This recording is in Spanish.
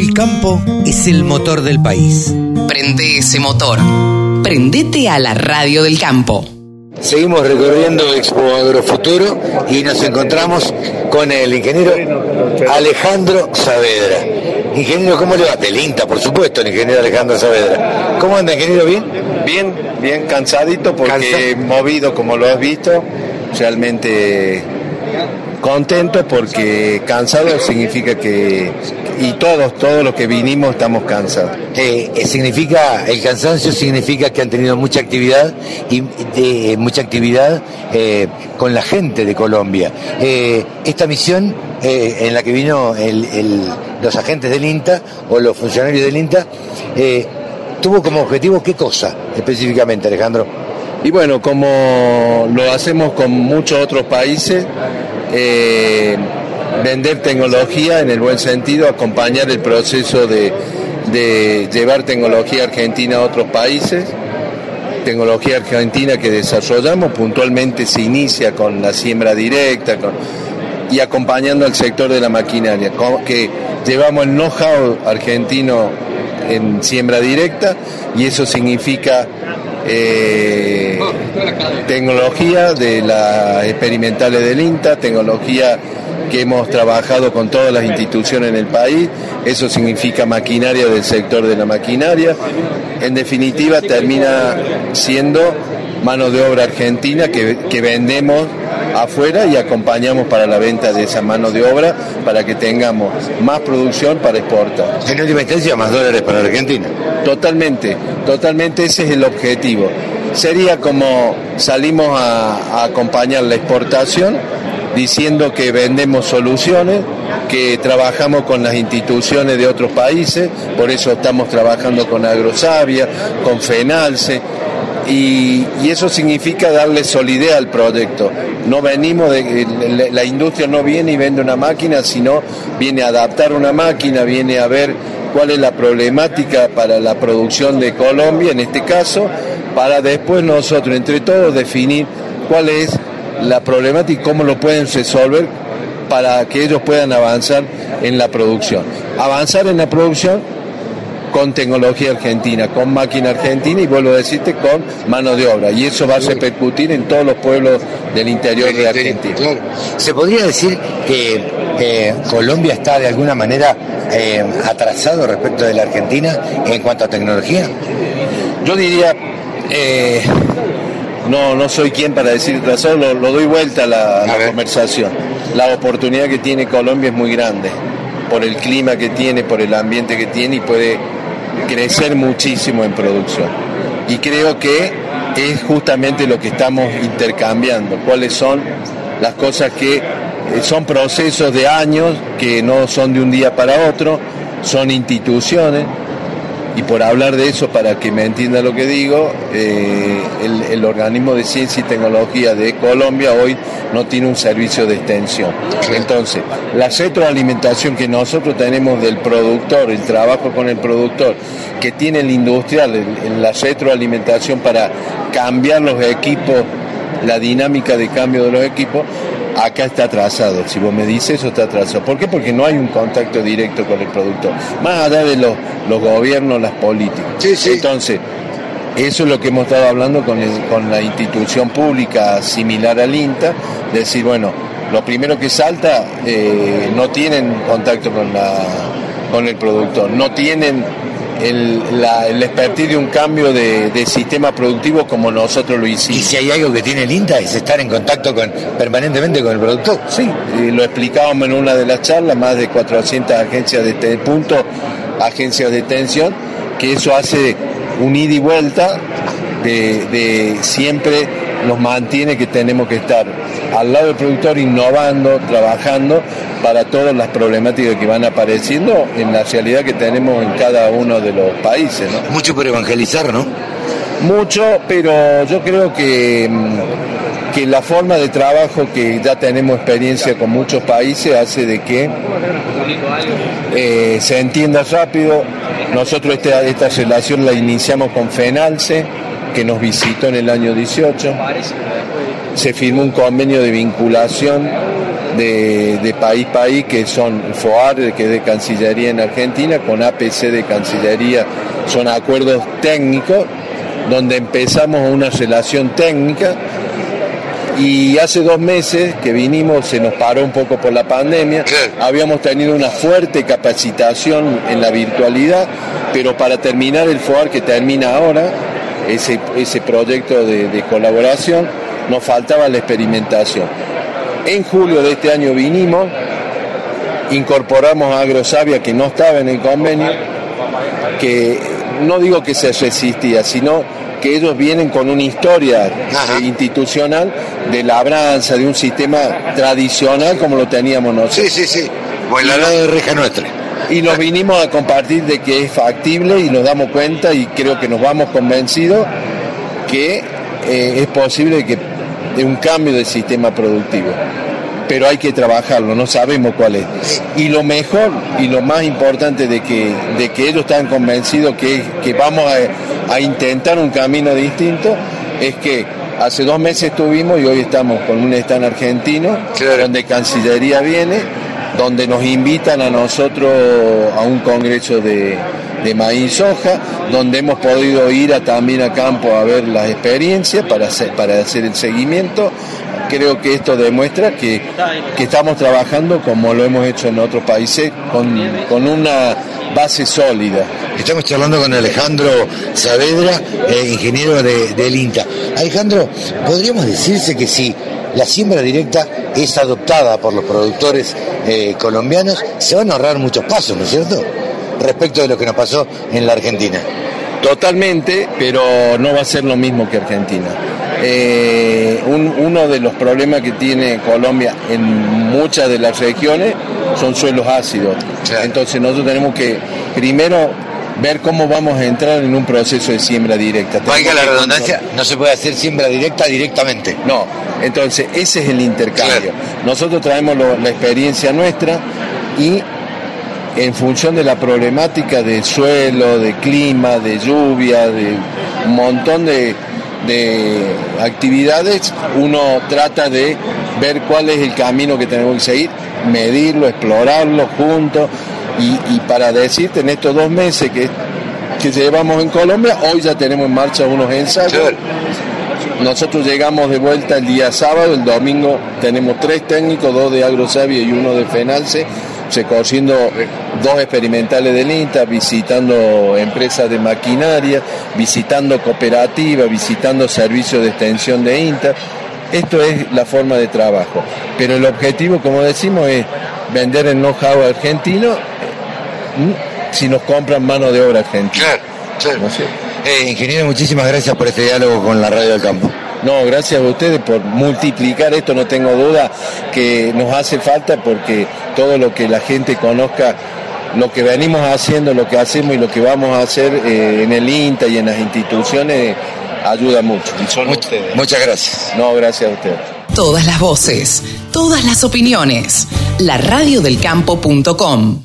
El campo es el motor del país. Prende ese motor. Prendete a la radio del campo. Seguimos recorriendo Expo Agrofuturo y nos encontramos con el ingeniero Alejandro Saavedra. Ingeniero, ¿cómo le va? Del INTA, por supuesto, el ingeniero Alejandro Saavedra. ¿Cómo anda, ingeniero? ¿Bien? Bien, bien cansadito porque movido como lo has visto, realmente contento porque cansado significa que y todos todos los que vinimos estamos cansados. Eh, eh, significa el cansancio significa que han tenido mucha actividad y de, mucha actividad eh, con la gente de Colombia. Esta misión en la que vino los agentes del INTA o los funcionarios del INTA tuvo como objetivo qué cosa específicamente Alejandro y bueno, como lo hacemos con muchos otros países, eh, vender tecnología en el buen sentido, acompañar el proceso de, llevar tecnología argentina a otros países. Tecnología argentina que desarrollamos puntualmente se inicia con la siembra directa y acompañando al sector de la maquinaria, que llevamos el know-how argentino en siembra directa y eso significa eh, tecnología de las experimentales del INTA, tecnología que hemos trabajado con todas las instituciones en el país, eso significa maquinaria del sector de la maquinaria, en definitiva termina siendo mano de obra argentina que, que vendemos afuera y acompañamos para la venta de esa mano de obra para que tengamos más producción para exportar. En última instancia, más dólares para Argentina. Totalmente, totalmente ese es el objetivo. Sería como salimos a, acompañar la exportación diciendo que vendemos soluciones, que trabajamos con las instituciones de otros países, por eso estamos trabajando con Agrosavia, con Fenalce, y, eso significa darle solidez al proyecto. No venimos de, la industria no viene y vende una máquina, sino viene a adaptar una máquina, viene a ver cuál es la problemática para la producción de Colombia, en este caso, para después nosotros, entre todos, definir cuál es la problemática y cómo lo pueden resolver para que ellos puedan avanzar en la producción. Avanzar en la producción con tecnología argentina, con máquina argentina y vuelvo a decirte con mano de obra. Y eso va a repercutir en todos los pueblos del interior de Argentina. ¿Se podría decir que eh, Colombia está de alguna manera eh, atrasado respecto de la Argentina en cuanto a tecnología? Yo diría, eh, no, no soy quien para decir atrasado, lo, doy vuelta a la, la conversación. La oportunidad que tiene Colombia es muy grande por el clima que tiene, por el ambiente que tiene y puede crecer muchísimo en producción. Y creo que es justamente lo que estamos intercambiando, cuáles son las cosas que eh, son procesos de años, que no son de un día para otro, son instituciones, y por hablar de eso, para que me entienda lo que digo, eh, el, organismo de ciencia y tecnología de Colombia hoy no tiene un servicio de extensión. Entonces, la retroalimentación que nosotros tenemos del productor, el trabajo con el productor, que tiene el industrial, en la retroalimentación para cambiar los equipos, la dinámica de cambio de los equipos, acá está atrasado. Si vos me dices eso está atrasado. ¿Por qué? Porque no hay un contacto directo con el productor. Más allá de los, los gobiernos, las políticas. Entonces, eso es lo que hemos estado hablando con, con la institución pública similar al INTA, decir, bueno, lo primero que salta, eh, no tienen contacto con, la, con el productor, no tienen el, la, el expertise de un cambio de, sistema productivo como nosotros lo hicimos. ¿Y si hay algo que tiene el INTA es estar en contacto con, permanentemente con el productor? Sí, lo explicábamos en una de las charlas, más de 400 agencias de este punto, agencias de extensión, que eso hace un ida y vuelta de, de siempre nos mantiene que tenemos que estar al lado del productor innovando, trabajando para todas las problemáticas que van apareciendo en la realidad que tenemos en cada uno de los países. Mucho por evangelizar, ¿no? Mucho, pero yo creo que, mm, que la forma de trabajo que ya tenemos experiencia con muchos países hace de que eh, se entienda rápido. Nosotros esta, esta relación la iniciamos con FENALCE, que nos visitó en el año 18. Se firmó un convenio de vinculación de, país país, que son FOAR, que es de Cancillería en Argentina, con APC de Cancillería, son acuerdos técnicos, donde empezamos una relación técnica. Y hace dos meses que vinimos, se nos paró un poco por la pandemia, habíamos tenido una fuerte capacitación en la virtualidad, pero para terminar el FOAR que termina ahora, ese, ese proyecto de, de colaboración, nos faltaba la experimentación. En julio de este año vinimos, incorporamos a Agrosavia que no estaba en el convenio, que no digo que se resistía, sino que ellos vienen con una historia institucional de labranza, de un sistema tradicional como lo teníamos nosotros. Sí, sí, sí. Pues la de reja nuestra. Y nos vinimos a compartir de que es factible y nos damos cuenta y creo que nos vamos convencidos que eh, es posible que de un cambio del sistema productivo pero hay que trabajarlo, no sabemos cuál es. Y lo mejor y lo más importante de que, de que ellos están convencidos que, que vamos a, intentar un camino distinto es que hace dos meses estuvimos y hoy estamos con un stand argentino, donde Cancillería viene, donde nos invitan a nosotros a un congreso de, maíz soja, donde hemos podido ir a, también a campo a ver las experiencias para hacer, para hacer el seguimiento, creo que esto demuestra que, estamos trabajando como lo hemos hecho en otros países con, una base sólida. Estamos charlando con Alejandro Saavedra, eh, ingeniero de, del INTA. Alejandro, ¿podríamos decirse que si la siembra directa es adoptada por los productores eh, colombianos, se van a ahorrar muchos pasos, ¿no es cierto? Respecto de lo que nos pasó en la Argentina. Totalmente, pero no va a ser lo mismo que Argentina. Eh, uno de los problemas que tiene Colombia en muchas de las regiones son suelos ácidos. Entonces nosotros tenemos que primero ver cómo vamos a entrar en un proceso de siembra directa. Valga la redundancia, no se puede hacer siembra directa directamente. No, entonces ese es el intercambio. Nosotros traemos la experiencia nuestra y en función de la problemática del suelo, de clima, de lluvia, de un montón de, actividades, uno trata de ver cuál es el camino que tenemos que seguir, medirlo, explorarlo juntos y, para decirte en estos dos meses que, que llevamos en Colombia, hoy ya tenemos en marcha unos ensayos. Nosotros llegamos de vuelta el día sábado, el domingo tenemos tres técnicos, dos de Agrosavia y uno de Fenalce, recorriendo dos experimentales del INTA, visitando empresas de maquinaria, visitando cooperativas, visitando servicios de extensión de INTA. Esto es la forma de trabajo. Pero el objetivo, como decimos, es vender el know-how argentino si nos compran mano de obra argentina. Claro, eh, ingeniero, muchísimas gracias por este diálogo con la Radio del Campo. No, gracias a ustedes por multiplicar esto, no tengo duda que nos hace falta porque todo lo que la gente conozca, lo que venimos haciendo, lo que hacemos y lo que vamos a hacer eh, en el INTA y en las instituciones ayuda mucho. Muchas gracias. No, gracias a ustedes. Todas las voces, todas las opiniones. La radiodelcampo.com